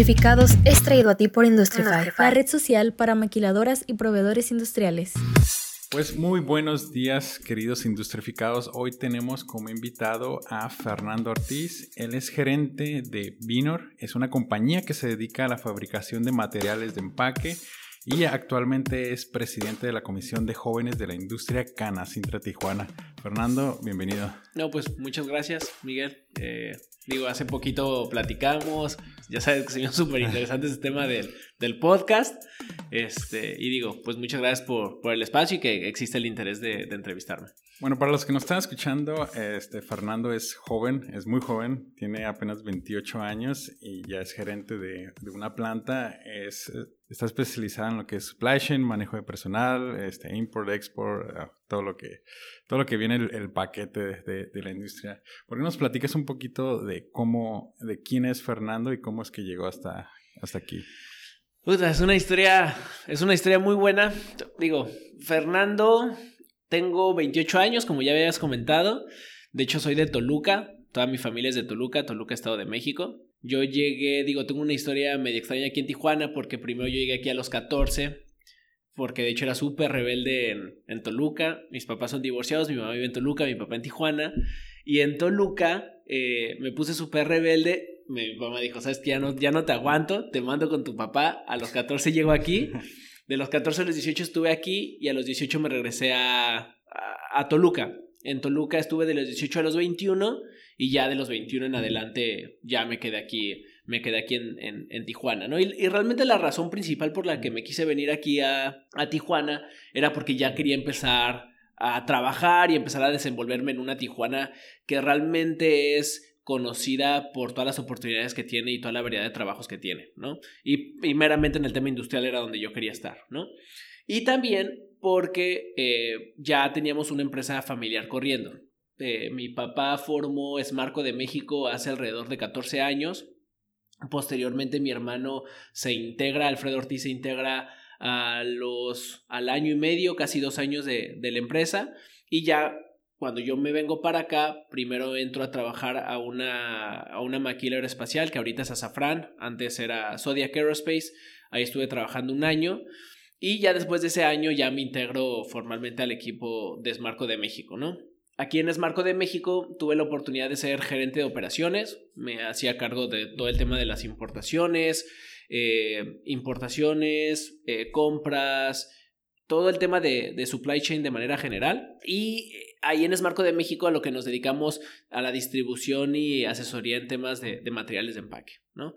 Industrificados es traído a ti por Industrify, la red social para maquiladoras y proveedores industriales. Pues muy buenos días, queridos industrificados. Hoy tenemos como invitado a Fernando Ortiz. Él es gerente de Vinor. Es una compañía que se dedica a la fabricación de materiales de empaque y actualmente es presidente de la Comisión de Jóvenes de la Industria Cana Sintra Tijuana. Fernando, bienvenido. No, pues muchas gracias, Miguel. Eh, digo, hace poquito platicamos, ya sabes que se me súper interesante este tema del, del, podcast. Este, y digo, pues muchas gracias por, por el espacio y que existe el interés de, entrevistarme. Bueno, para los que nos están escuchando, este, Fernando es joven, es muy joven, tiene apenas 28 años y ya es gerente de, de una planta. Es, está especializada en lo que es supply chain, manejo de personal, este, import, export, todo lo que, todo lo que viene el, paquete de, de, la industria. ¿Por qué nos platicas un poquito de cómo, de quién es Fernando y cómo es que llegó hasta, hasta aquí? es una historia, es una historia muy buena. Digo, Fernando tengo 28 años, como ya habías comentado. De hecho, soy de Toluca. Toda mi familia es de Toluca, Toluca, Estado de México. Yo llegué, digo, tengo una historia medio extraña aquí en Tijuana porque primero yo llegué aquí a los 14, porque de hecho era súper rebelde en, Toluca. Mis papás son divorciados, mi mamá vive en Toluca, mi papá en Tijuana. Y en Toluca eh, me puse súper rebelde. Mi mamá dijo, sabes que ya no, ya no te aguanto, te mando con tu papá. A los 14 llego aquí. De los 14 a los 18 estuve aquí y a los 18 me regresé a, a, Toluca. En Toluca estuve de los 18 a los 21 y ya de los 21 en adelante ya me quedé aquí, me quedé aquí en, en, Tijuana, ¿no? Y, realmente la razón principal por la que me quise venir aquí a, a Tijuana era porque ya quería empezar a trabajar y empezar a desenvolverme en una Tijuana que realmente es conocida por todas las oportunidades que tiene y toda la variedad de trabajos que tiene, ¿no? Y, meramente en el tema industrial era donde yo quería estar, ¿no? Y también porque eh, ya teníamos una empresa familiar corriendo. Eh, mi papá formó Esmarco de México hace alrededor de 14 años. Posteriormente mi hermano se integra, Alfredo Ortiz se integra a los, al año y medio, casi dos años de, de la empresa. Y ya cuando yo me vengo para acá, primero entro a trabajar a una, a una maquila aeroespacial que ahorita es Azafran, antes era Zodiac Aerospace, ahí estuve trabajando un año y ya después de ese año ya me integro formalmente al equipo de Esmarco de México, ¿no? Aquí en Esmarco de México tuve la oportunidad de ser gerente de operaciones, me hacía cargo de todo el tema de las importaciones, eh, importaciones, eh, compras, todo el tema de, de, supply chain de manera general y ahí en Esmarco de México a lo que nos dedicamos a la distribución y asesoría en temas de, materiales de empaque, ¿no?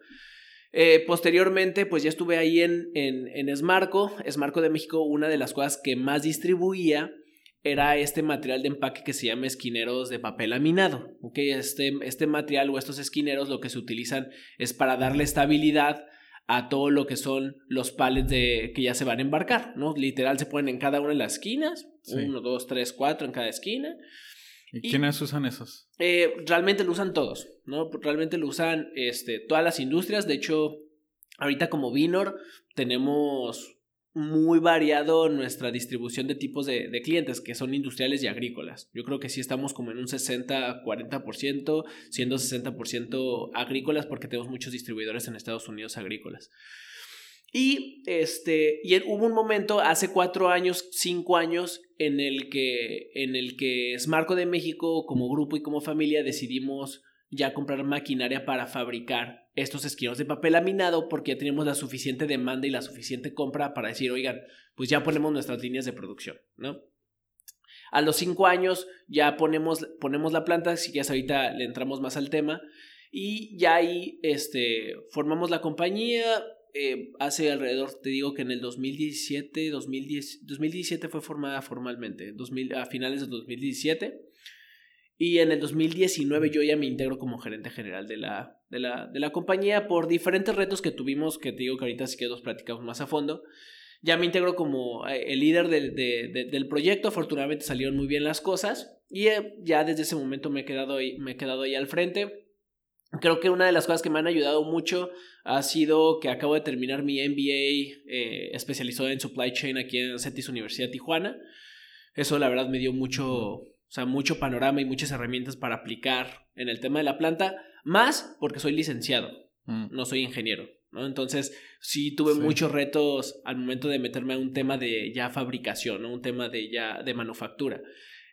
Eh, posteriormente, pues ya estuve ahí en, en, en Esmarco. Esmarco de México, una de las cosas que más distribuía era este material de empaque que se llama esquineros de papel laminado. ¿okay? Este, este material o estos esquineros lo que se utilizan es para darle estabilidad a todo lo que son los palets de, que ya se van a embarcar, ¿no? Literal se ponen en cada una de las esquinas, uno, dos, tres, cuatro en cada esquina. ¿Y, quiénes usan esos? Eh, realmente lo usan todos, ¿no? Realmente lo usan este, todas las industrias. De hecho, ahorita como Vinor tenemos muy variado nuestra distribución de tipos de, clientes, que son industriales y agrícolas. Yo creo que sí estamos como en un 60-40%, siendo 60% agrícolas porque tenemos muchos distribuidores en Estados Unidos agrícolas. Y, este, y hubo un momento hace cuatro años, cinco años, en el que, en el que Smarco de México, como grupo y como familia, decidimos ya comprar maquinaria para fabricar estos esquinos de papel laminado porque ya tenemos la suficiente demanda y la suficiente compra para decir, oigan, pues ya ponemos nuestras líneas de producción, ¿no? A los cinco años ya ponemos, ponemos la planta, si ya ahorita le entramos más al tema, y ya ahí este, formamos la compañía, eh, hace alrededor, te digo que en el 2017, 2010, 2017 fue formada formalmente, 2000, a finales del 2017. Y en el 2019 yo ya me integro como gerente general de la, de la, de la compañía por diferentes retos que tuvimos, que te digo que ahorita sí que los platicamos más a fondo. Ya me integro como eh, el líder del proyecto, afortunadamente salieron muy bien las cosas y eh, ya desde ese momento me he quedado ahí, me he quedado ahí al frente. Creo que una de las cosas que me han ayudado mucho ha sido que acabo de terminar mi MBA eh, especializado en supply chain aquí en CETIS Universidad Tijuana. Eso la verdad me dio mucho, o sea, mucho panorama y muchas herramientas para aplicar en el tema de la planta, más porque soy licenciado, mm. no soy ingeniero. ¿no? Entonces, sí tuve muchos retos al momento de meterme a un tema de ya fabricación, ¿no? Un tema de ya de manufactura.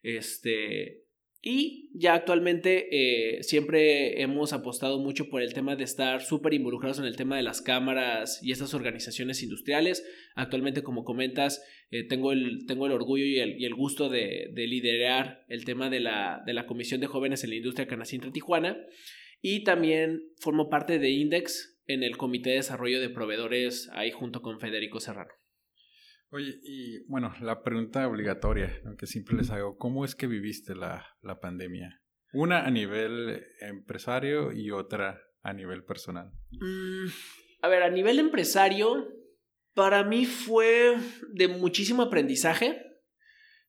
Este, y ya actualmente eh, siempre hemos apostado mucho por el tema de estar súper involucrados en el tema de las cámaras y estas organizaciones industriales. Actualmente, como comentas, eh, tengo, el, tengo el orgullo y el, y el gusto de, de, liderar el tema de la, de la Comisión de Jóvenes en la Industria Canacintra Tijuana. Y también formo parte de Index en el Comité de Desarrollo de Proveedores ahí junto con Federico Serrano. Oye, y bueno, la pregunta obligatoria, aunque siempre les hago, ¿cómo es que viviste la, la pandemia? Una a nivel empresario y otra a nivel personal. Mm, a ver, a nivel empresario, para mí fue de muchísimo aprendizaje,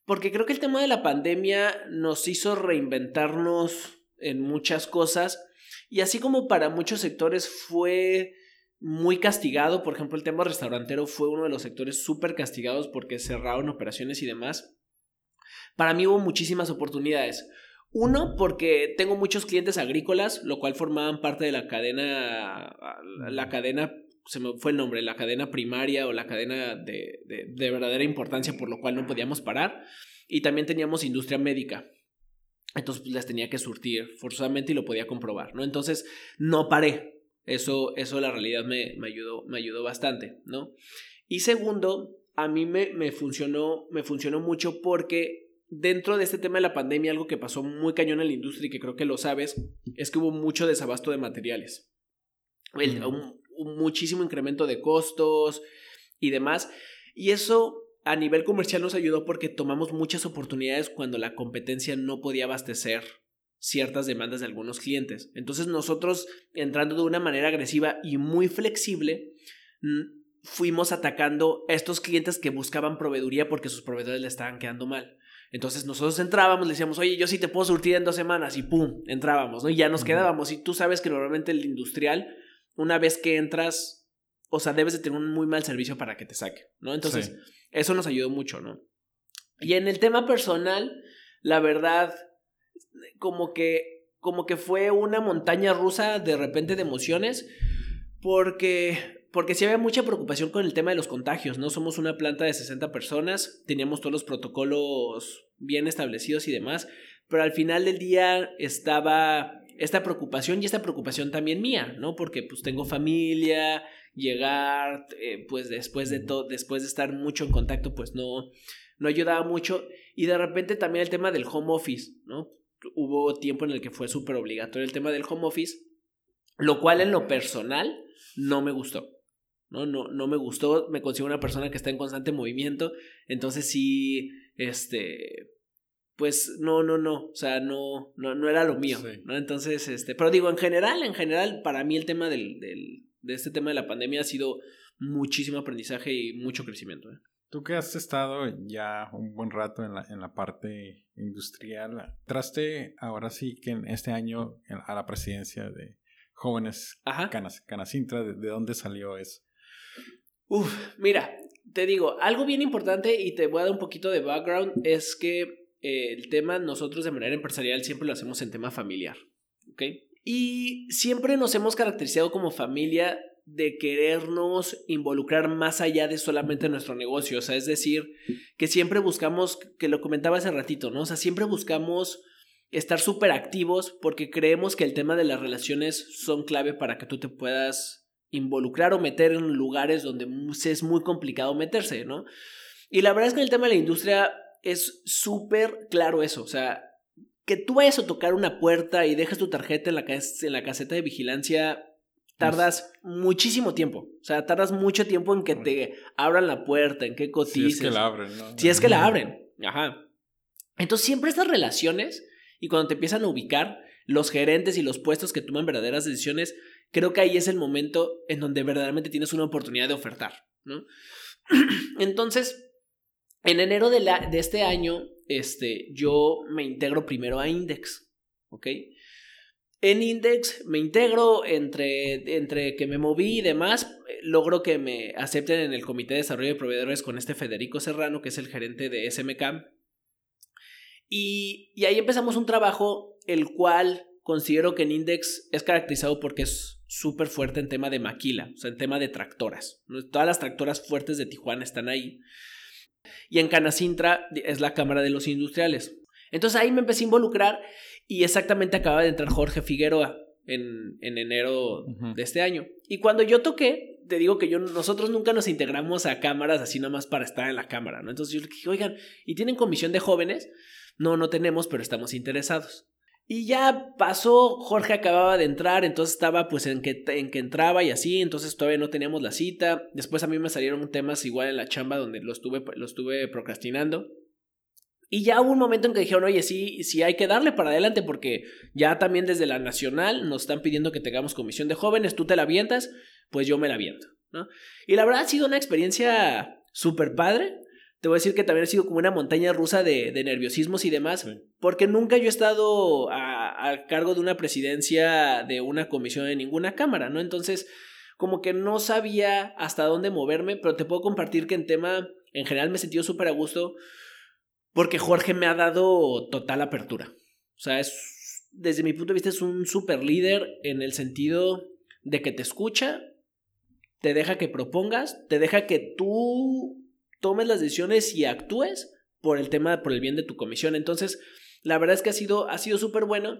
porque creo que el tema de la pandemia nos hizo reinventarnos en muchas cosas, y así como para muchos sectores fue muy castigado. Por ejemplo, el tema restaurantero fue uno de los sectores súper castigados porque cerraron operaciones y demás. Para mí hubo muchísimas oportunidades. Uno, porque tengo muchos clientes agrícolas, lo cual formaban parte de la cadena, la cadena, se me fue el nombre, la cadena primaria o la cadena de, de, de verdadera importancia, por lo cual no podíamos parar. Y también teníamos industria médica. Entonces pues, las tenía que surtir forzosamente y lo podía comprobar, ¿no? Entonces no paré, eso, eso la realidad me, me, ayudó, me ayudó bastante, ¿no? Y segundo, a mí me, me, funcionó, me funcionó mucho porque dentro de este tema de la pandemia, algo que pasó muy cañón en la industria y que creo que lo sabes, es que hubo mucho desabasto de materiales. un, un muchísimo incremento de costos y demás. Y eso a nivel comercial nos ayudó porque tomamos muchas oportunidades cuando la competencia no podía abastecer ciertas demandas de algunos clientes. Entonces nosotros, entrando de una manera agresiva y muy flexible, fuimos atacando a estos clientes que buscaban proveeduría porque sus proveedores le estaban quedando mal. Entonces nosotros entrábamos, le decíamos, oye, yo sí te puedo surtir en dos semanas y pum, entrábamos, ¿no? Y ya nos quedábamos. Y tú sabes que normalmente el industrial, una vez que entras, o sea, debes de tener un muy mal servicio para que te saque, ¿no? Entonces, eso nos ayudó mucho, ¿no? Y en el tema personal, la verdad, como que, como que fue una montaña rusa de repente de emociones, porque, porque sí había mucha preocupación con el tema de los contagios, ¿no? Somos una planta de 60 personas, teníamos todos los protocolos bien establecidos y demás, pero al final del día estaba esta preocupación y esta preocupación también mía, ¿no? Porque pues tengo familia, llegar, eh, pues después de todo, después de estar mucho en contacto, pues no, no ayudaba mucho. Y de repente también el tema del home office, ¿no? Hubo tiempo en el que fue súper obligatorio el tema del home office, lo cual en lo personal no me gustó. No, no, no me gustó, me consigo una persona que está en constante movimiento, entonces sí, este, pues no, no, no, o sea, no, no, no era lo mío, ¿no? Entonces, este, pero digo, en general, en general, para mí el tema del, del, de este tema de la pandemia ha sido muchísimo aprendizaje y mucho crecimiento. ¿eh? Tú que has estado ya un buen rato en la, en la parte industrial, traste ahora sí que en este año a la presidencia de Jóvenes Canas, Canacintra, ¿de, dónde salió eso? Uf, mira, te digo, algo bien importante y te voy a dar un poquito de background es que eh, el tema nosotros de manera empresarial siempre lo hacemos en tema familiar, ¿ok? Y siempre nos hemos caracterizado como familia de querernos involucrar más allá de solamente nuestro negocio. O sea, es decir, que siempre buscamos, que lo comentaba hace ratito, ¿no? O sea, siempre buscamos estar súper activos porque creemos que el tema de las relaciones son clave para que tú te puedas involucrar o meter en lugares donde es muy complicado meterse, ¿no? Y la verdad es que el tema de la industria es súper claro eso, o sea, que tú vayas a tocar una puerta y dejes tu tarjeta en la, en la caseta de vigilancia tardas muchísimo tiempo. O sea, tardas mucho tiempo en que te abran la puerta, en que cotices. Si es que la abren, ¿no? Si es que la abren. Ajá. Entonces, siempre estas relaciones, y cuando te empiezan a ubicar, los gerentes y los puestos que toman verdaderas decisiones, creo que ahí es el momento en donde verdaderamente tienes una oportunidad de ofertar, ¿no? Entonces, en enero de, la, de este año, este, yo me integro primero a Index, ¿ok? En Index me integro entre, entre que me moví y demás, logro que me acepten en el Comité de Desarrollo de Proveedores con este Federico Serrano, que es el gerente de SMK. Y, y ahí empezamos un trabajo el cual considero que en Index es caracterizado porque es súper fuerte en tema de maquila, o sea, en tema de tractoras. Todas las tractoras fuertes de Tijuana están ahí. Y en Canacintra es la Cámara de los Industriales. Entonces ahí me empecé a involucrar y exactamente acaba de entrar Jorge Figueroa en, en enero de este año. Y cuando yo toqué, te digo que yo, nosotros nunca nos integramos a cámaras así nada más para estar en la cámara, ¿no? Entonces yo le dije, oigan, ¿y tienen comisión de jóvenes? No, no tenemos, pero estamos interesados. Y ya pasó, Jorge acababa de entrar, entonces estaba pues en que, en que entraba y así, entonces todavía no teníamos la cita. Después a mí me salieron temas igual en la chamba donde lo estuve, lo estuve procrastinando. Y ya hubo un momento en que dijeron, oye, sí, sí hay que darle para adelante porque ya también desde la nacional nos están pidiendo que tengamos comisión de jóvenes, tú te la avientas, pues yo me la aviento, ¿no? Y la verdad ha sido una experiencia súper padre te voy a decir que también ha sido como una montaña rusa de, nerviosismos y demás, porque nunca yo he estado a, cargo de una presidencia de una comisión de ninguna cámara, ¿no? Entonces, como que no sabía hasta dónde moverme, pero te puedo compartir que en tema, en general me he sentido súper a gusto, porque Jorge me ha dado total apertura. O sea, es, desde mi punto de vista es un súper líder en el sentido de que te escucha, te deja que propongas, te deja que tú tomes las decisiones y actúes por el tema, por el bien de tu comisión. Entonces, la verdad es que ha sido, ha sido súper bueno.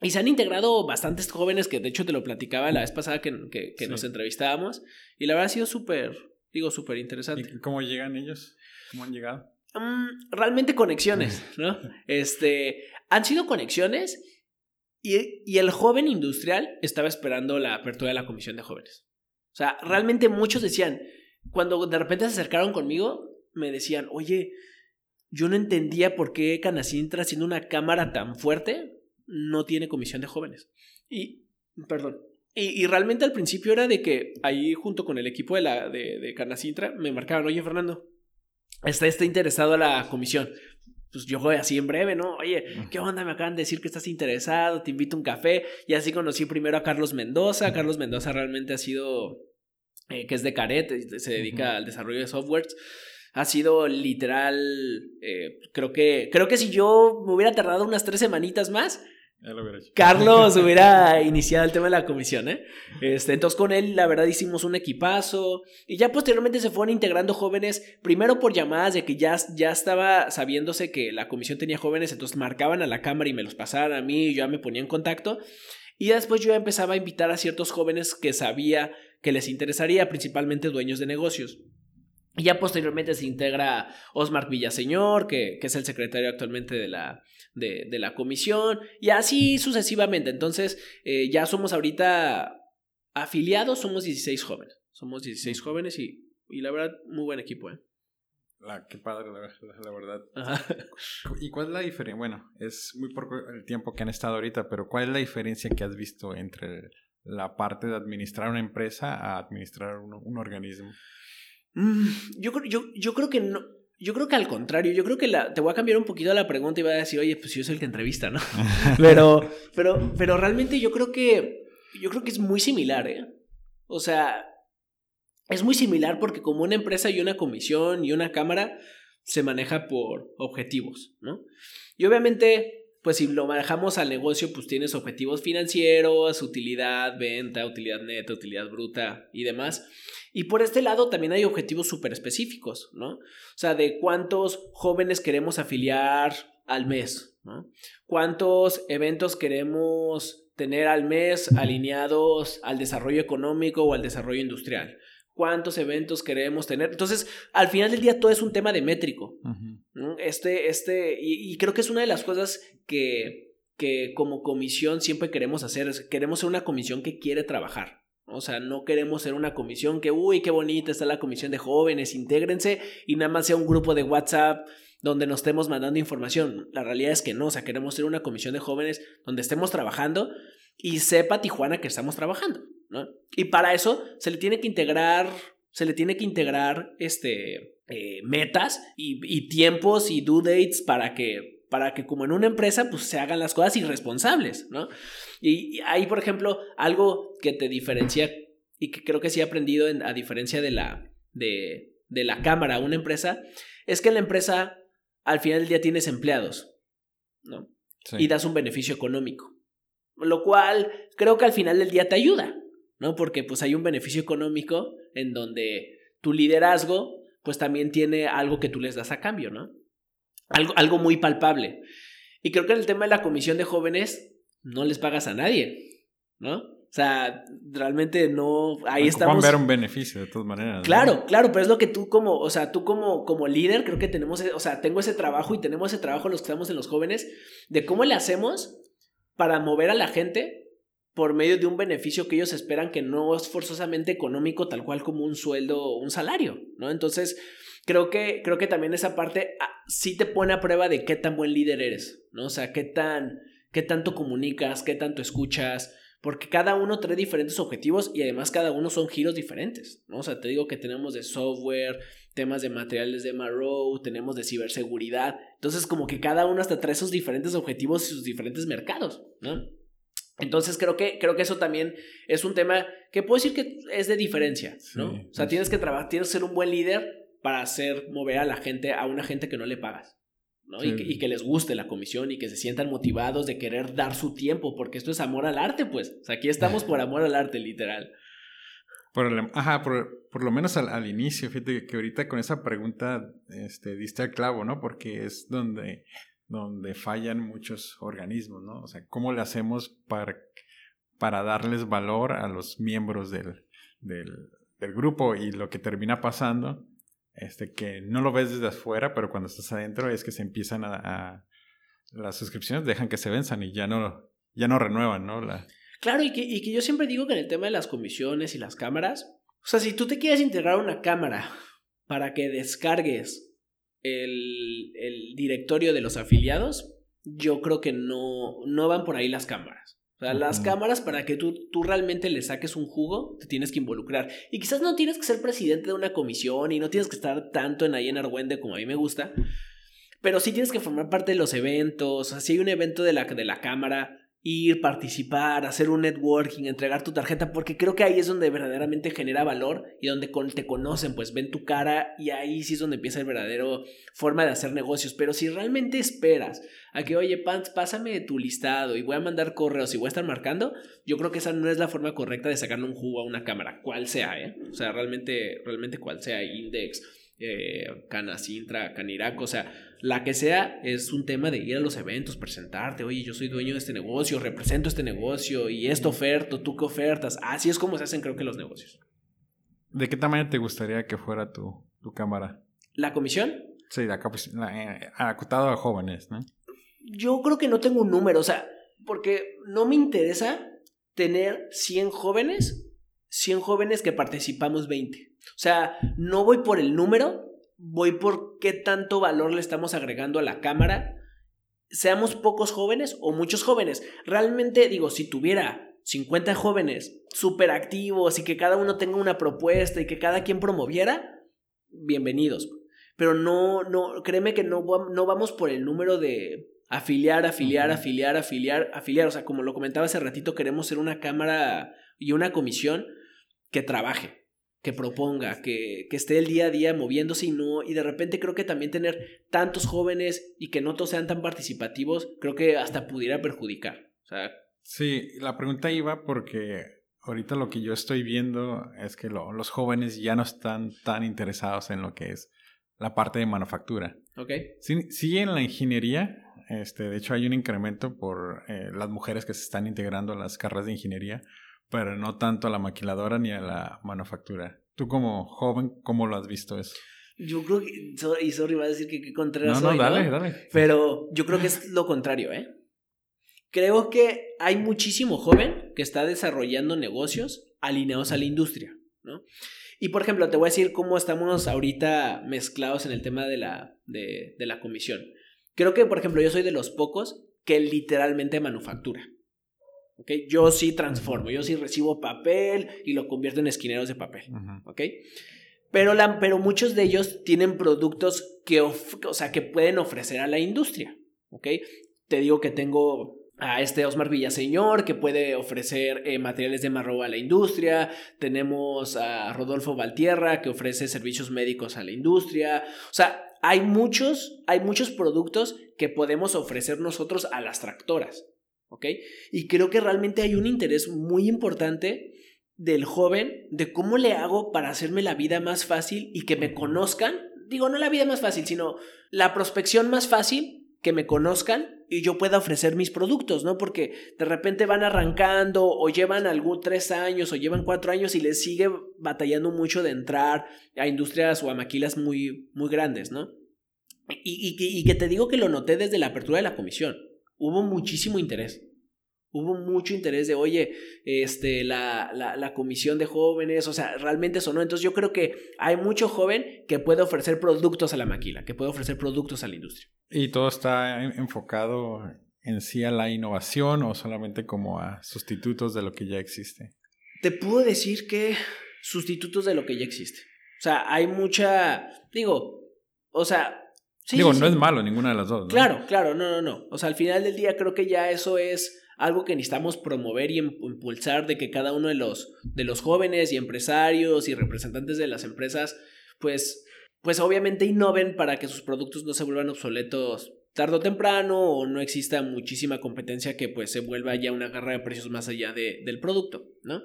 Y se han integrado bastantes jóvenes que de hecho te lo platicaba la vez pasada que, que, nos entrevistábamos. Y la verdad ha sido súper, digo, súper interesante. ¿Y cómo llegan ellos? ¿Cómo han llegado? Mm, realmente conexiones, ¿no? este, han sido conexiones y, y el joven industrial estaba esperando la apertura de la comisión de jóvenes. O sea, realmente muchos decían, cuando de repente se acercaron conmigo, me decían, oye, yo no entendía por qué Canacintra, siendo una cámara tan fuerte, no tiene comisión de jóvenes. Y, perdón. Y, realmente al principio era de que ahí, junto con el equipo de, la, de, de Canacintra, me marcaban, oye, Fernando, está, está interesado a la comisión. Pues yo voy así en breve, ¿no? Oye, ¿qué onda? Me acaban de decir que estás interesado, te invito a un café. Y así conocí primero a Carlos Mendoza. Carlos Mendoza realmente ha sido eh, que es de Caret, se dedica al desarrollo de softwares. Ha sido literal, eh, creo que creo que si yo me hubiera tardado unas tres semanitas más, Carlos hubiera iniciado el tema de la comisión, ¿eh? Este, entonces con él, la verdad, hicimos un equipazo. Y ya posteriormente se fueron integrando jóvenes, primero por llamadas de que ya, ya estaba sabiéndose que la comisión tenía jóvenes, entonces marcaban a la cámara y me los pasaban a mí y yo ya me ponía en contacto. Y después yo empezaba a invitar a ciertos jóvenes que sabía que les interesaría, principalmente dueños de negocios. Y ya posteriormente se integra Osmar Villaseñor, que, que es el secretario actualmente de la, de, la comisión, y así sucesivamente. Entonces, eh, ya somos ahorita afiliados, somos 16 jóvenes. Somos 16 jóvenes y, y la verdad, muy buen equipo. ¿eh? La, qué padre, la, verdad. ¿Y cuál es la diferencia? Bueno, es muy poco el tiempo que han estado ahorita, pero ¿cuál es la diferencia que has visto entre la parte de administrar una empresa a administrar un, organismo? Mm, yo, yo, yo creo que no. Yo creo que al contrario, yo creo que la, te voy a cambiar un poquito la pregunta y voy a decir, oye, pues yo soy el que entrevista, ¿no? pero, pero, pero realmente yo creo que, yo creo que es muy similar, ¿eh? O sea, es muy similar porque como una empresa y una comisión y una cámara se maneja por objetivos, ¿no? Y obviamente pues si lo manejamos al negocio, pues tienes objetivos financieros, utilidad, venta, utilidad neta, utilidad bruta y demás. Y por este lado también hay objetivos súper específicos, ¿no? O sea, de cuántos jóvenes queremos afiliar al mes, ¿no? ¿Cuántos eventos queremos tener al mes alineados al desarrollo económico o al desarrollo industrial? cuántos eventos queremos tener. Entonces, al final del día todo es un tema de métrico. Este, este, y, creo que es una de las cosas que, que como comisión siempre queremos hacer, queremos ser una comisión que quiere trabajar. O sea, no queremos ser una comisión que, uy, qué bonita está la comisión de jóvenes, intégrense y nada más sea un grupo de WhatsApp donde nos estemos mandando información. La realidad es que no, o sea, queremos ser una comisión de jóvenes donde estemos trabajando y sepa Tijuana que estamos trabajando. Y para eso se le tiene que integrar, se le tiene que integrar este, eh, metas y, tiempos y due dates para que, para que como en una empresa pues se hagan las cosas irresponsables, ¿no? Y, ahí, por ejemplo, algo que te diferencia y que creo que sí he aprendido a diferencia de la, de, de la cámara, una empresa, es que en la empresa al final del día tienes empleados, ¿no? Y das un beneficio económico. Lo cual creo que al final del día te ayuda, ¿no? Porque pues hay un beneficio económico en donde tu liderazgo pues también tiene algo que tú les das a cambio, ¿no? Algo, algo muy palpable. Y creo que en el tema de la comisión de jóvenes no les pagas a nadie, ¿no? O sea, realmente no. Ahí Bueno, estamos. ver un beneficio de todas maneras. ¿no? Claro, claro, pero es lo que tú como, o sea, tú como, como líder, creo que tenemos, o sea, tengo ese trabajo y tenemos ese trabajo los que estamos en los jóvenes, de cómo le hacemos para mover a la gente por medio de un beneficio que ellos esperan que no es forzosamente económico, tal cual como un sueldo o un salario, ¿no? Entonces, creo que, creo que también esa parte ah, sí te pone a prueba de qué tan buen líder eres, ¿no? O sea, qué tan, qué tanto comunicas, qué tanto escuchas, porque cada uno trae diferentes objetivos y además cada uno son giros diferentes, ¿no? O sea, te digo que tenemos de software, temas de materiales de MRO, tenemos de ciberseguridad, entonces como que cada uno hasta trae sus diferentes objetivos y sus diferentes mercados, ¿no? Entonces creo que, creo que eso también es un tema que puedo decir que es de diferencia, ¿no? Sí, o sea, sí. tienes que trabajar, tienes que ser un buen líder para hacer mover a la gente, a una gente que no le pagas. ¿no? Y, que, y que les guste la comisión y que se sientan motivados de querer dar su tiempo, porque esto es amor al arte, pues. O sea, aquí estamos por amor al arte, literal. Por el- ajá, por, por lo menos al, al inicio, fíjate que ahorita con esa pregunta este, diste al clavo, ¿no? Porque es donde, donde fallan muchos organismos, ¿no? O sea, ¿cómo le hacemos para, para darles valor a los miembros del, del, del grupo? Y lo que termina pasando, este, que no lo ves desde afuera, pero cuando estás adentro es que se empiezan a... las suscripciones dejan que se venzan y ya no, ya no renuevan, ¿no? La, Claro, y que, y que yo siempre digo que en el tema de las comisiones y las cámaras, o sea, si tú te quieres integrar una cámara para que descargues el, el directorio de los afiliados, yo creo que no, no van por ahí las cámaras. O sea, las cámaras para que tú, tú realmente le saques un jugo, te tienes que involucrar. Y quizás no tienes que ser presidente de una comisión y no tienes que estar tanto en ahí en Argüende como a mí me gusta, pero sí tienes que formar parte de los eventos. O sea, si hay un evento de la, de la cámara, ir, participar, hacer un networking, entregar tu tarjeta, porque creo que ahí es donde verdaderamente genera valor y donde te conocen, pues ven tu cara y ahí sí es donde empieza el verdadero forma de hacer negocios. Pero si realmente esperas a que, oye, Pants, pásame tu listado y voy a mandar correos y voy a estar marcando, yo creo que esa no es la forma correcta de sacarle un jugo a una cámara, cual sea, ¿eh? O sea, realmente, realmente cual sea, Index, eh, Canacintra, Canirac, o sea, la que sea es un tema de ir a los eventos, presentarte, oye, yo soy dueño de este negocio, represento este negocio y esto oferto, tú qué ofertas. Así es como se hacen creo que los negocios. ¿De qué tamaño te gustaría que fuera tu, tu cámara? La comisión, Sí, la, eh, acotado a jóvenes, ¿no? yo creo que no tengo un número, o sea, porque no me interesa tener 100 jóvenes, 100 jóvenes que participamos 20. O sea, no voy por el número, voy por qué tanto valor le estamos agregando a la cámara, seamos pocos jóvenes o muchos jóvenes. Realmente digo, si tuviera 50 jóvenes súper activos y que cada uno tenga una propuesta y que cada quien promoviera, bienvenidos. Pero no, no, créeme que no, no vamos por el número de afiliar, afiliar, afiliar, afiliar, afiliar. O sea, como lo comentaba hace ratito, queremos ser una cámara y una comisión que trabaje, que proponga, que, que esté el día a día moviéndose y no, y de repente creo que también tener tantos jóvenes y que no todos sean tan participativos, creo que hasta pudiera perjudicar. O sea, Sí, la pregunta iba porque ahorita lo que yo estoy viendo es que lo- los jóvenes ya no están tan interesados en lo que es la parte de manufactura. ¿ok? Sí, sí en la ingeniería, este, de hecho hay un incremento por eh, las mujeres que se están integrando a las carreras de ingeniería, pero no tanto a la maquiladora ni a la manufactura. Tú como joven, ¿cómo lo has visto eso? Yo creo que, y sorry, va a decir que qué contrario No, no, dale, dale. Pero yo creo que es lo contrario, ¿eh? Creo que hay muchísimo joven que está desarrollando negocios alineados a la industria, ¿no? Y por ejemplo, te voy a decir cómo estamos ahorita mezclados en el tema de la, de, de la comisión. Creo que, por ejemplo, yo soy de los pocos que literalmente manufactura. ¿Ok? Yo sí transformo, yo sí recibo papel y lo convierto en esquineros de papel. ¿ok? Pero, la, pero muchos de ellos tienen productos que, of- o sea, que pueden ofrecer a la industria, ¿ok? Te digo que tengo a este Osmar Villaseñor que puede ofrecer eh, materiales de marro a la industria, tenemos a Rodolfo Valtierra que ofrece servicios médicos a la industria, o sea, hay muchos, hay muchos productos que podemos ofrecer nosotros a las tractoras. Y creo que realmente hay un interés muy importante del joven de cómo le hago para hacerme la vida más fácil y que me conozcan. Digo, no la vida más fácil, sino la prospección más fácil, que me conozcan y yo pueda ofrecer mis productos, ¿no? Porque de repente van arrancando o llevan algún tres años o llevan cuatro años y les sigue batallando mucho de entrar a industrias o a maquilas muy, muy grandes, ¿no? Y que te digo que lo noté desde la apertura de la comisión. Hubo muchísimo interés. Hubo mucho interés de, oye, este, la, la, la, comisión de jóvenes, o sea, realmente eso no. Entonces yo creo que hay mucho joven que puede ofrecer productos a la maquila, que puede ofrecer productos a la industria. ¿Y todo está enfocado en sí a la innovación o solamente como a sustitutos de lo que ya existe? Te puedo decir que sustitutos de lo que ya existe. O sea, hay mucha, digo, o sea... Sí, digo, no es malo ninguna de las dos. ¿no? Claro, claro, no, no, no. O sea, al final del día creo que ya eso es algo que necesitamos promover y impulsar de que cada uno de los, de los jóvenes y empresarios y representantes de las empresas, pues, pues obviamente innoven para que sus productos no se vuelvan obsoletos tarde o temprano o no exista muchísima competencia que pues se vuelva ya una guerra de precios más allá de, del producto, ¿no?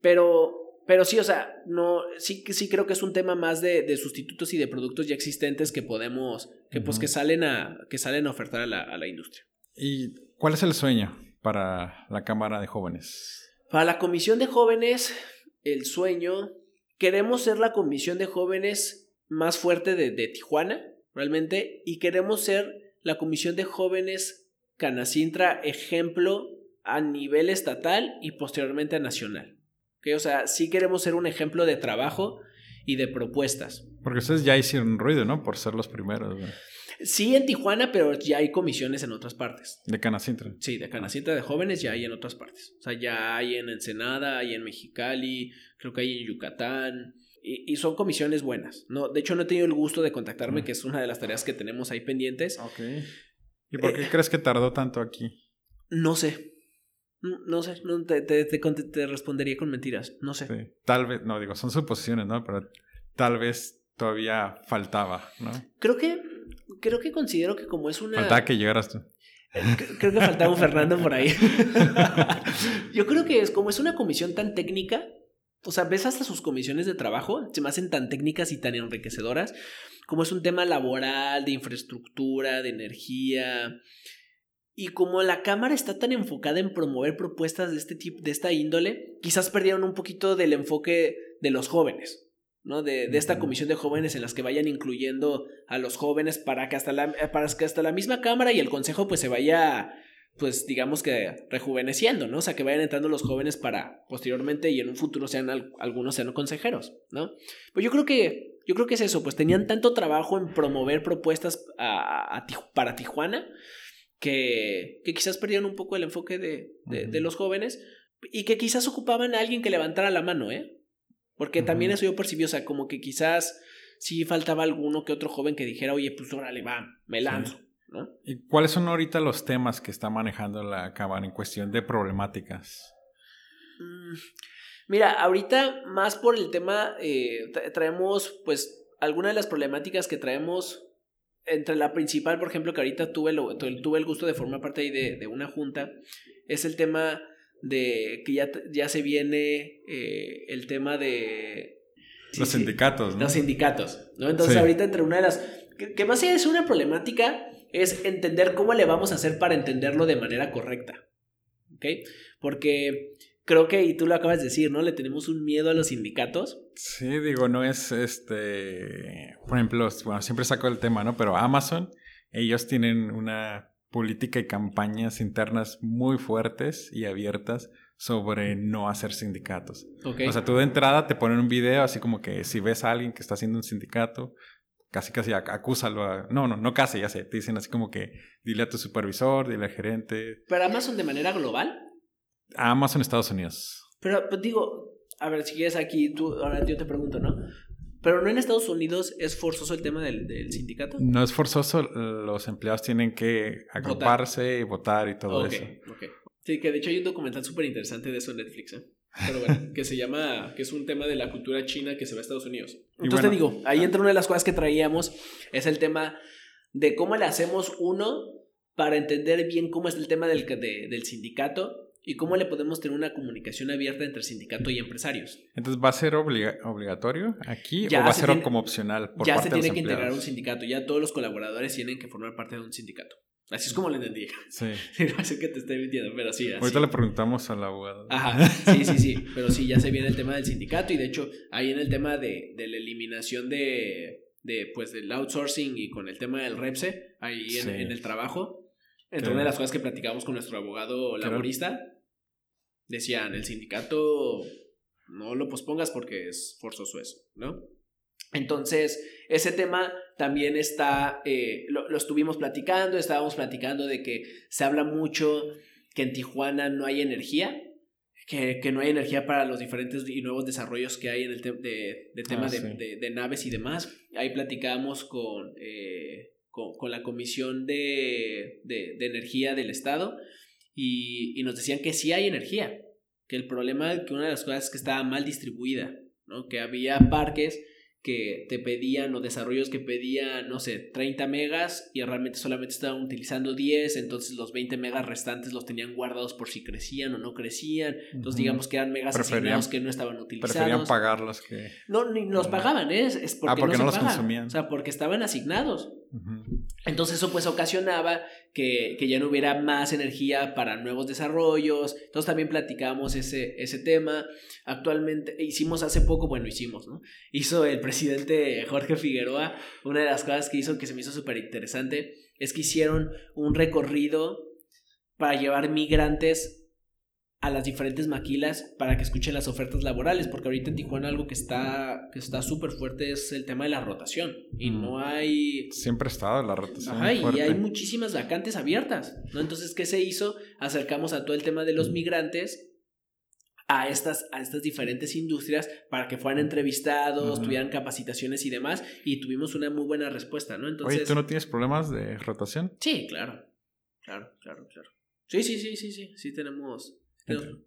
Pero, pero sí, o sea, no, sí, sí creo que es un tema más de, de sustitutos y de productos ya existentes que podemos, que pues que salen a, que salen a ofertar a la, a la industria. ¿Y cuál es el sueño? para la Cámara de Jóvenes? Para la Comisión de Jóvenes, el sueño, queremos ser la Comisión de Jóvenes más fuerte de, de Tijuana, realmente, y queremos ser la Comisión de Jóvenes Canacintra ejemplo a nivel estatal y posteriormente nacional. ¿Okay? O sea, sí queremos ser un ejemplo de trabajo y de propuestas. Porque ustedes ya hicieron ruido, ¿no? Por ser los primeros. ¿no? Sí, en Tijuana, pero ya hay comisiones en otras partes. ¿De Canacintra? Sí, de Canacintra de jóvenes ya hay en otras partes. O sea, ya hay en Ensenada, hay en Mexicali, creo que hay en Yucatán. Y, y son comisiones buenas. No, de hecho, no he tenido el gusto de contactarme, que es una de las tareas que tenemos ahí pendientes. Ok. ¿Y por qué eh, crees que tardó tanto aquí? No sé. No sé, no, te, te, te, te, respondería con mentiras. No sé. Sí. Tal vez, no digo, son suposiciones, ¿no? Pero tal vez todavía faltaba, ¿no? Creo que creo que considero que como es una... Faltaba que llegaras tú. Eh, creo que faltaba un Fernando por ahí. Yo creo que es como es una comisión tan técnica, o sea, ves hasta sus comisiones de trabajo, se me hacen tan técnicas y tan enriquecedoras, como es un tema laboral, de infraestructura, de energía. Y como la Cámara está tan enfocada en promover propuestas de este tipo, de esta índole, quizás perdieron un poquito del enfoque de los jóvenes. ¿no? De, de, esta comisión de jóvenes en las que vayan incluyendo a los jóvenes para que hasta la, para que hasta la misma Cámara y el Consejo pues se vaya, pues digamos que rejuveneciendo, ¿no? O sea, que vayan entrando los jóvenes para posteriormente y en un futuro sean algunos sean consejeros, ¿no? Pues yo creo que, yo creo que es eso, pues tenían tanto trabajo en promover propuestas a, a, para Tijuana que, que quizás perdieron un poco el enfoque de, de, de los jóvenes y que quizás ocupaban a alguien que levantara la mano, ¿eh? Porque también eso yo percibí, o sea, como que quizás sí faltaba alguno que otro joven que dijera, oye, pues órale, va, me lanzo. Sí. ¿no? ¿Y cuáles son ahorita los temas que está manejando la Cámara en cuestión de problemáticas? Mm, mira, ahorita más por el tema, eh, traemos pues algunas de las problemáticas que traemos entre la principal, por ejemplo, que ahorita tuve, lo, tuve el gusto de formar parte ahí de, de una junta, es el tema de que ya, ya se viene eh, el tema de... Los sí, sindicatos, ¿no? Los sindicatos, ¿no? Entonces sí. ahorita entre una de las... Que, que más es una problemática, es entender cómo le vamos a hacer para entenderlo de manera correcta. ¿Ok? Porque creo que, y tú lo acabas de decir, ¿no? Le tenemos un miedo a los sindicatos. Sí, digo, no es este... Por ejemplo, bueno, siempre saco el tema, ¿no? Pero Amazon, ellos tienen una política y campañas internas muy fuertes y abiertas sobre no hacer sindicatos. Okay. O sea, tú de entrada te ponen un video así como que si ves a alguien que está haciendo un sindicato, casi casi acúsalo a... No, no, no casi, ya sé. Te dicen así como que dile a tu supervisor, dile al gerente. ¿Pero Amazon de manera global? A Amazon Estados Unidos. Pero pues, digo, a ver, si quieres aquí, tú, ahora yo te pregunto, ¿no? Pero no en Estados Unidos es forzoso el tema del, del, sindicato. No es forzoso, los empleados tienen que agruparse votar. y votar y todo okay, eso. Okay. Sí, que de hecho hay un documental súper interesante de eso en Netflix, ¿eh? Pero bueno, que se llama, que es un tema de la cultura china que se va a Estados Unidos. Entonces bueno, te digo, ahí entra una de las cosas que traíamos, es el tema de cómo le hacemos uno para entender bien cómo es el tema del, del sindicato y cómo le podemos tener una comunicación abierta entre sindicato y empresarios. Entonces, ¿va a ser obligatorio aquí o va a ser como opcional? Por ya se tiene que integrar un sindicato, ya todos los colaboradores tienen que formar parte de un sindicato. Así es como lo entendí. Sí. no sé que te estoy mintiendo, pero sí. Ahorita le preguntamos al abogado. Ajá, sí, sí, sí. Pero sí, ya se viene el tema del sindicato y de hecho, ahí en el tema de, de la eliminación de, de, pues, del outsourcing y con el tema del REPSE, ahí en, en el trabajo, entre una de las cosas que platicamos con nuestro abogado laborista, decían, el sindicato no lo pospongas porque es forzoso eso, ¿no? Entonces, ese tema también está, eh, lo, estuvimos platicando, estábamos platicando de que se habla mucho que en Tijuana no hay energía, que, no hay energía para los diferentes y nuevos desarrollos que hay en el de, de, tema ah, de, naves y demás. Ahí platicamos con, eh, con, la Comisión de, Energía del Estado y, y nos decían que sí hay energía, que el problema, que una de las cosas es que estaba mal distribuida, ¿no? Que había parques que te pedían o desarrollos que pedían, no sé, 30 megas y realmente solamente estaban utilizando 10, entonces los 20 megas restantes los tenían guardados por si crecían o no crecían, entonces digamos que eran megas asignados que no estaban utilizados. Preferían pagarlos que... No, ni los pagaban, ¿eh? es porque, ah, porque no, los consumían. O sea, porque estaban asignados. Entonces eso pues ocasionaba que, que, ya no hubiera más energía para nuevos desarrollos. Entonces también platicamos ese, ese tema. Actualmente hicimos hace poco, bueno, hicimos, ¿no? Hizo el presidente Jorge Figueroa, una de las cosas que hizo que se me hizo súper interesante es que hicieron un recorrido para llevar migrantes a las diferentes maquilas para que escuchen las ofertas laborales, porque ahorita en Tijuana algo que está que está súper fuerte es el tema de la rotación y no hay siempre ha estado la rotación Ajá, y hay muchísimas vacantes abiertas, ¿no? Entonces, ¿qué se hizo? Acercamos a todo el tema de los migrantes a estas, a estas diferentes industrias para que fueran entrevistados, tuvieran capacitaciones y demás, y tuvimos una muy buena respuesta, ¿no? Entonces, Oye, ¿tú no tienes problemas de rotación? Sí, claro, claro, claro, claro. Sí, sí, sí, sí, sí, sí tenemos,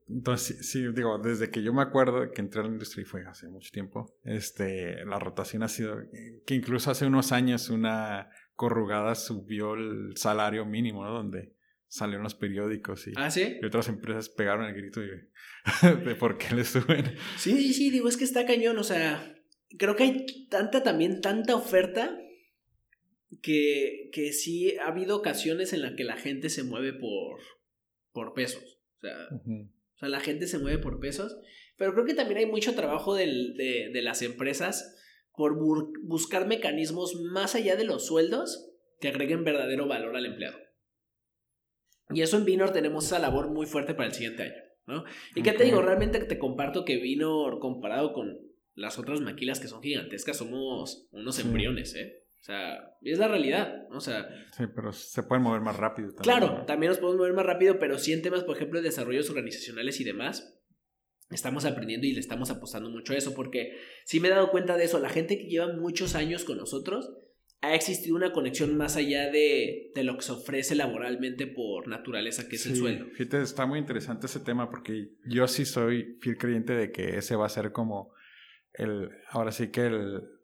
entonces, sí, digo, desde que yo me acuerdo que entré a la industria y fue hace mucho tiempo, este, la rotación ha sido, que incluso hace unos años una corrugada subió el salario mínimo, ¿no? Donde salieron los periódicos y, ¿Ah, sí? y otras empresas pegaron el grito de, de por qué le suben. Sí, sí, sí, digo, es que está cañón, o sea, creo que hay tanta también, tanta oferta que, que sí ha habido ocasiones en las que la gente se mueve por, por pesos. O sea, o sea, la gente se mueve por pesos. Pero creo que también hay mucho trabajo del, de, de, las empresas por buscar mecanismos más allá de los sueldos que agreguen verdadero valor al empleado. Y eso en Vinor tenemos esa labor muy fuerte para el siguiente año. ¿no? Y qué te digo, realmente te comparto que Vinor comparado con las otras maquilas que son gigantescas somos unos embriones, ¿eh? O sea, es la realidad, o sea... Sí, pero se pueden mover más rápido también. Claro, también nos podemos mover más rápido, pero sí en temas, por ejemplo, de desarrollos organizacionales y demás, estamos aprendiendo y le estamos apostando mucho a eso, porque sí me he dado cuenta de eso, la gente que lleva muchos años con nosotros, ha existido una conexión más allá de, de lo que se ofrece laboralmente por naturaleza, que es el sueldo. Fíjate, está muy interesante ese tema, porque yo sí soy fiel creyente de que ese va a ser como el, ahora sí que el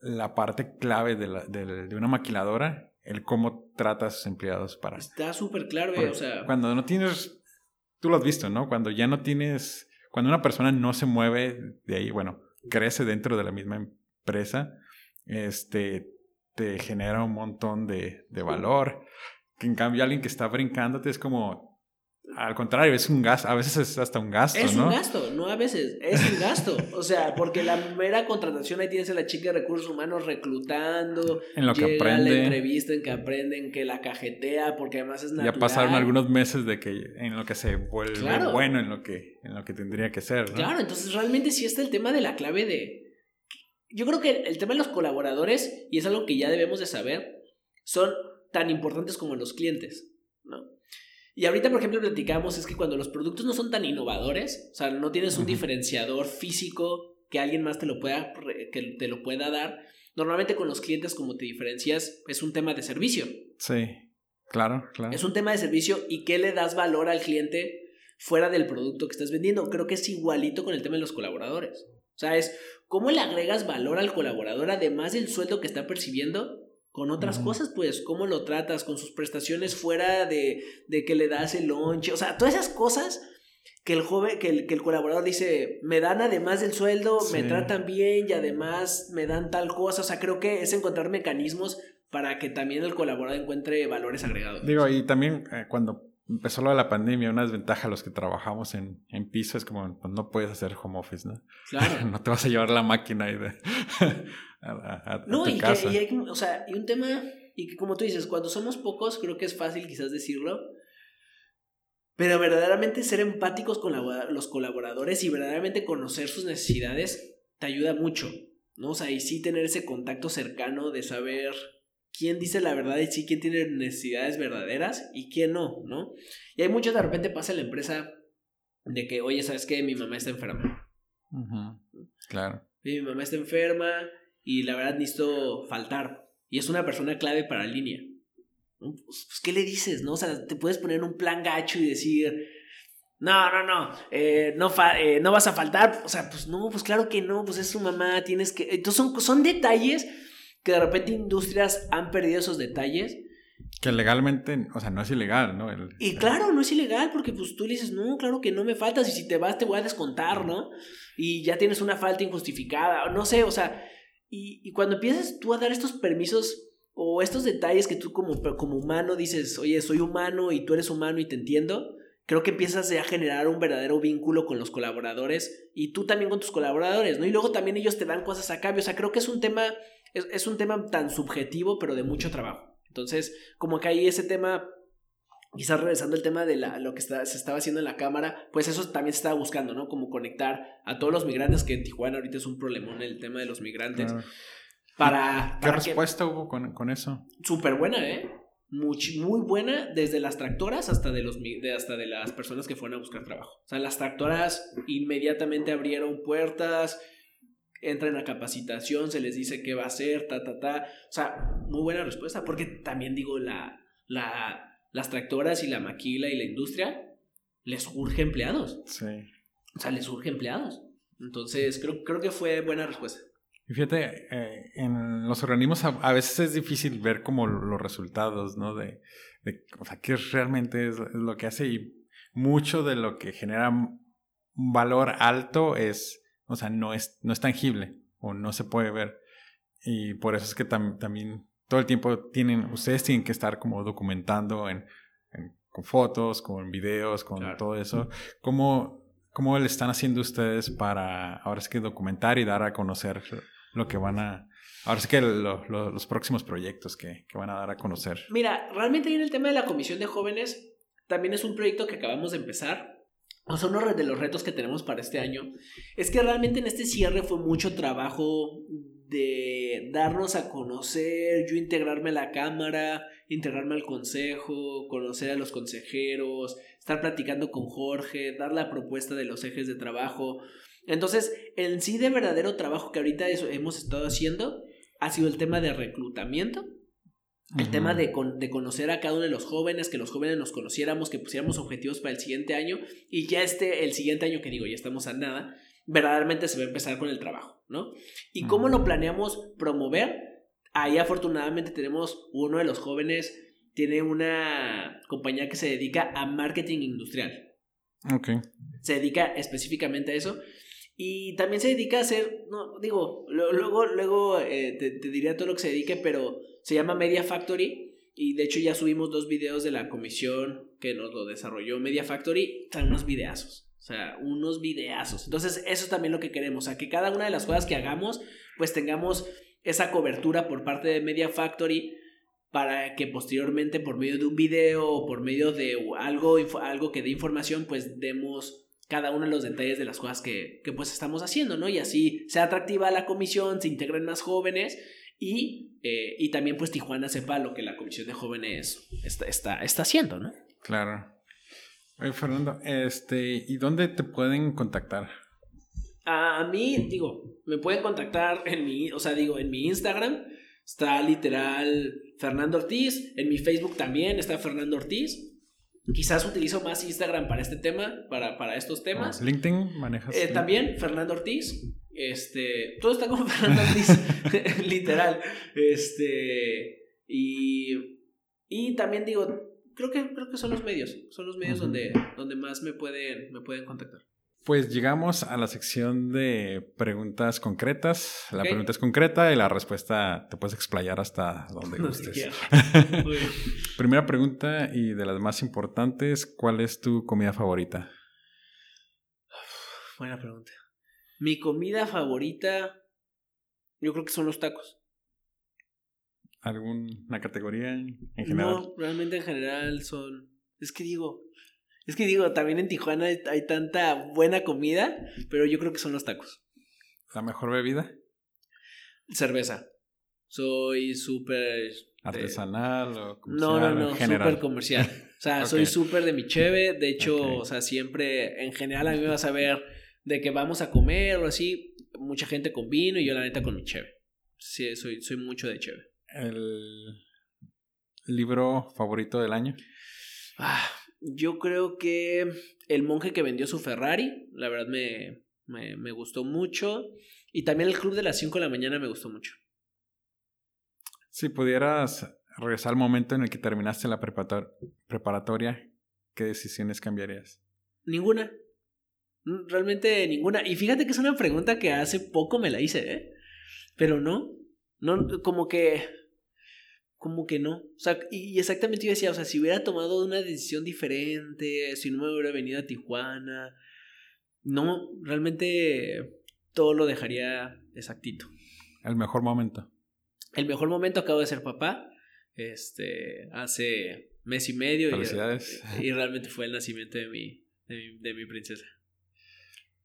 la parte clave de, la, de, una maquiladora, el cómo trata a sus empleados para... Está súper claro, o sea... Cuando no tienes, tú lo has visto, ¿no? Cuando ya no tienes, cuando una persona no se mueve de ahí, bueno, crece dentro de la misma empresa, este, te genera un montón de, de valor. Que en cambio alguien que está brincándote es como, al contrario, es un gasto, a veces es hasta un gasto. Es un gasto, no a veces, es un gasto. O sea, porque la mera contratación ahí tienes a la chica de recursos humanos reclutando. En lo que aprende. la entrevista, en que aprenden, que la cajetea, porque además es natural. Ya pasaron algunos meses de que en lo que se vuelve bueno, en lo que, en lo que tendría que ser. ¿no? Claro, entonces realmente sí está el tema de la clave de. Yo creo que el tema de los colaboradores, y es algo que ya debemos de saber, son tan importantes como los clientes, ¿no? Y ahorita, por ejemplo, platicamos es que cuando los productos no son tan innovadores, o sea, no tienes un diferenciador físico que alguien más te lo pueda, que te lo pueda dar, normalmente con los clientes como te diferencias es un tema de servicio. Sí, claro, claro. Es un tema de servicio y qué le das valor al cliente fuera del producto que estás vendiendo. Creo que es igualito con el tema de los colaboradores. O sea, es cómo le agregas valor al colaborador además del sueldo que está percibiendo con otras cosas, pues, cómo lo tratas, con sus prestaciones fuera de, de que le das el lonche, o sea, todas esas cosas que el joven, que el, que el colaborador dice, me dan además del sueldo, me tratan bien y además me dan tal cosa, o sea, creo que es encontrar mecanismos para que también el colaborador encuentre valores agregados. Digo, y también eh, cuando empezó lo de la pandemia, una desventaja a los que trabajamos en, en piso es como, pues no puedes hacer home office, ¿no? Claro. No te vas a llevar la máquina ahí de, a, a- a No, tu y, que, y hay, o sea, y un tema, y que como tú dices, cuando somos pocos, creo que es fácil quizás decirlo, pero verdaderamente ser empáticos con la- los colaboradores y verdaderamente conocer sus necesidades te ayuda mucho, ¿no? O sea, y sí tener ese contacto cercano de saber quién dice la verdad y sí quién tiene necesidades verdaderas y quién no, ¿no? Y hay muchos de repente pasa en la empresa de que, oye, ¿sabes qué? Mi mamá está enferma. Claro. "Oye, mi mamá está enferma y la verdad necesito faltar. Y es una persona clave para la línea. ¿No? Pues, pues, ¿qué le dices? ¿No? O sea, te puedes poner un plan gacho y decir, no, no, no, eh, no, eh, no vas a faltar. O sea, pues no, pues claro que no, pues es su mamá, tienes que... Entonces son, son detalles que de repente industrias han perdido esos detalles. Que legalmente, o sea, no es ilegal, ¿no? El- Y claro, no es ilegal porque pues tú le dices, no, claro que no me faltas y si te vas te voy a descontar, ¿no? Y ya tienes una falta injustificada, no sé, o sea, y, cuando empiezas tú a dar estos permisos o estos detalles que tú como, como humano dices, oye, soy humano y tú eres humano y te entiendo, creo que empiezas a generar un verdadero vínculo con los colaboradores y tú también con tus colaboradores, ¿no? Y luego también ellos te dan cosas a cambio, o sea, creo que es un tema, es, es un tema tan subjetivo, pero de mucho trabajo. Entonces, como que ahí ese tema quizás regresando al tema de la, lo que está- se estaba haciendo en la cámara, pues eso también se estaba buscando, ¿no? Como conectar a todos los migrantes, que en Tijuana ahorita es un problemón el tema de los migrantes, Claro. para... ¿Qué para que- respuesta hubo con, con eso? Súper buena, ¿eh? Much- muy buena, desde las tractoras hasta de, los, de- hasta de las personas que fueron a buscar trabajo. O sea, las tractoras inmediatamente abrieron puertas, entran a capacitación, se les dice qué va a hacer, ta, ta, ta. O sea, muy buena respuesta, porque también digo, la, la, las tractoras y la maquila y la industria les urge empleados. Sí. O sea, les urge empleados. Entonces, creo, creo que fue buena respuesta. Y fíjate, eh, en los organismos a, a veces es difícil ver como los resultados, ¿no? De, de o sea, qué realmente es, es lo que hace y mucho de lo que genera un valor alto es, o sea, no es, no es tangible o no se puede ver. Y por eso es que tam- también todo el tiempo tienen, ustedes tienen que estar como documentando en, en- con fotos, con videos, con Claro. todo eso. ¿Cómo, ¿Cómo le están haciendo ustedes para ahora es que documentar y dar a conocer lo que van a... Ahora es que lo- lo- los próximos proyectos que, que van a dar a conocer. Mira, realmente en el tema de la comisión de jóvenes, también es un proyecto que acabamos de empezar. O sea, uno de los retos que tenemos para este año es que realmente en este cierre fue mucho trabajo de darnos a conocer, yo integrarme a la cámara, integrarme al consejo, conocer a los consejeros, estar platicando con Jorge, dar la propuesta de los ejes de trabajo. Entonces, en sí de verdadero trabajo que ahorita eso hemos estado haciendo ha sido el tema de reclutamiento el tema de, con- de conocer a cada uno de los jóvenes, que los jóvenes nos conociéramos, que pusiéramos objetivos para el siguiente año y ya este, el siguiente año que digo, ya estamos a nada, verdaderamente se va a empezar con el trabajo, ¿no? ¿Y cómo lo planeamos promover? Ahí afortunadamente tenemos uno de los jóvenes, tiene una compañía que se dedica a marketing industrial Ok. se dedica específicamente a eso. Y también se dedica a hacer, no, digo, luego, luego eh, te, te diría todo lo que se dedique, pero se llama Media Factory. Y de hecho ya subimos dos videos de la comisión que nos lo desarrolló Media Factory. Están unos videazos. O sea, unos videazos. Entonces, eso es también lo que queremos. O sea, que cada una de las cosas que hagamos, pues tengamos esa cobertura por parte de Media Factory para que posteriormente por medio de un video o por medio de algo, algo que dé información, pues demos cada uno de los detalles de las cosas que, que pues estamos haciendo, ¿no? Y así sea atractiva la comisión, se integren más jóvenes y, eh, y también pues Tijuana sepa lo que la comisión de jóvenes está, está, está haciendo, ¿no? Claro. Oye, Fernando, este, ¿y dónde te pueden contactar? A mí, digo, me pueden contactar en mi, o sea, digo, en mi Instagram está literal Fernando Ortiz, en mi Facebook también está Fernando Ortiz. Quizás utilizo más Instagram para este tema, para, para estos temas. LinkedIn manejas. Eh, también Fernando Ortiz. Este, todo está como Fernando Ortiz, literal. Este, Y, y también digo, creo que, creo que son los medios, son los medios donde, donde más me pueden, me pueden contactar. Pues llegamos a la sección de preguntas concretas. La pregunta es concreta y la respuesta te puedes explayar hasta donde gustes. Primera pregunta y de las más importantes, ¿cuál es tu comida favorita? Buena pregunta. Mi comida favorita, yo creo que son los tacos. ¿Alguna categoría en general? No, realmente en general son... Es que digo, es que digo, también en Tijuana hay, tanta buena comida, pero yo creo que son los tacos. ¿La mejor bebida? Cerveza. Soy súper... ¿Artesanal o comercial? No, no, no, súper comercial. O sea, soy súper de mi cheve. De hecho, o sea, siempre, en general, a mí me vas a ver de que vamos a comer o así. Mucha gente con vino y yo, la neta, con mi cheve. Sí, soy, soy mucho de cheve. ¿El libro favorito del año? Ah, yo creo que el monje que vendió su Ferrari, la verdad me, me, gustó mucho. Y también el club de las 5 de la mañana me gustó mucho. Si pudieras regresar al momento en el que terminaste la preparatoria, ¿qué decisiones cambiarías? Ninguna. Mm, realmente ninguna. Y fíjate que es una pregunta que hace poco me la hice, ¿eh? Pero no. No, como que como que no. O sea, y exactamente yo decía, o sea, si hubiera tomado una decisión diferente, si no me hubiera venido a Tijuana, no, realmente todo lo dejaría exactito. El mejor momento. El mejor momento acabo de ser papá, este, hace mes y medio. Felicidades. Y, realmente fue el nacimiento de mi, de mi, princesa.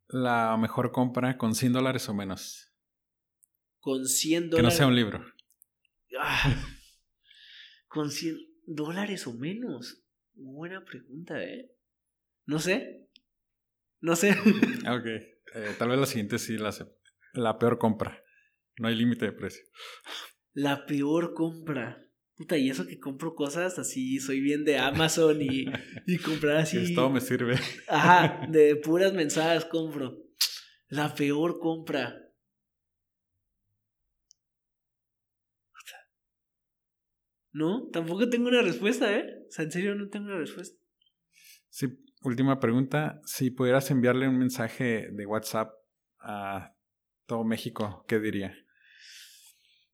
La mejor compra con 100 dólares o menos. Con 100 dólares. Que no sea un libro. Ah con 100 dólares o menos? Buena pregunta, ¿eh? No sé. No sé. ok. Eh, tal vez la siguiente sí la La peor compra. No hay límite de precio. La peor compra. Puta, y eso que compro cosas así, soy bien de Amazon y, y comprar así. Todo me sirve. Ajá, de puras mensajes compro. La peor compra. No, tampoco tengo una respuesta, ¿eh? O sea, en serio no tengo una respuesta. Sí, última pregunta. Si pudieras enviarle un mensaje de WhatsApp a todo México, ¿qué diría?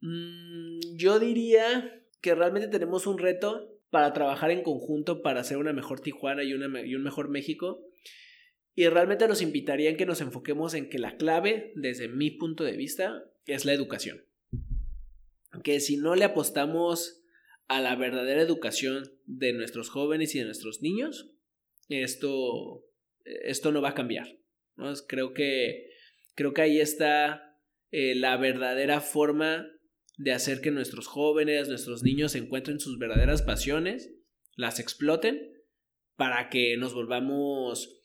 Mm, yo diría que realmente tenemos un reto para trabajar en conjunto para hacer una mejor Tijuana y, una, y un mejor México. Y realmente los invitaría en que nos enfoquemos en que la clave, desde mi punto de vista, es la educación. Que si no le apostamos a la verdadera educación de nuestros jóvenes y de nuestros niños, esto, esto no va a cambiar. ¿no? Creo, que, creo que ahí está eh, la verdadera forma de hacer que nuestros jóvenes, nuestros niños encuentren sus verdaderas pasiones, las exploten, para que nos volvamos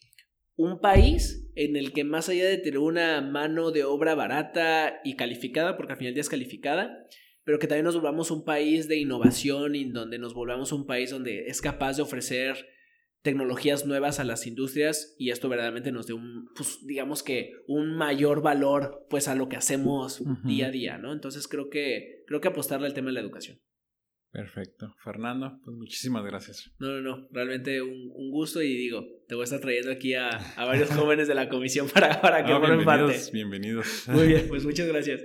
un país en el que más allá de tener una mano de obra barata y calificada, porque al final es calificada, pero que también nos volvamos un país de innovación y donde nos volvamos un país donde es capaz de ofrecer tecnologías nuevas a las industrias y esto verdaderamente nos dé un, pues digamos que un mayor valor pues a lo que hacemos día a día, ¿no? Entonces creo que, creo que apostarle al tema de la educación. Perfecto. Fernando, pues muchísimas gracias. No, no, no, realmente un, gusto y digo, te voy a estar trayendo aquí a, a varios jóvenes de la comisión para, para que formen parte. Bienvenidos. Muy bien, pues muchas gracias.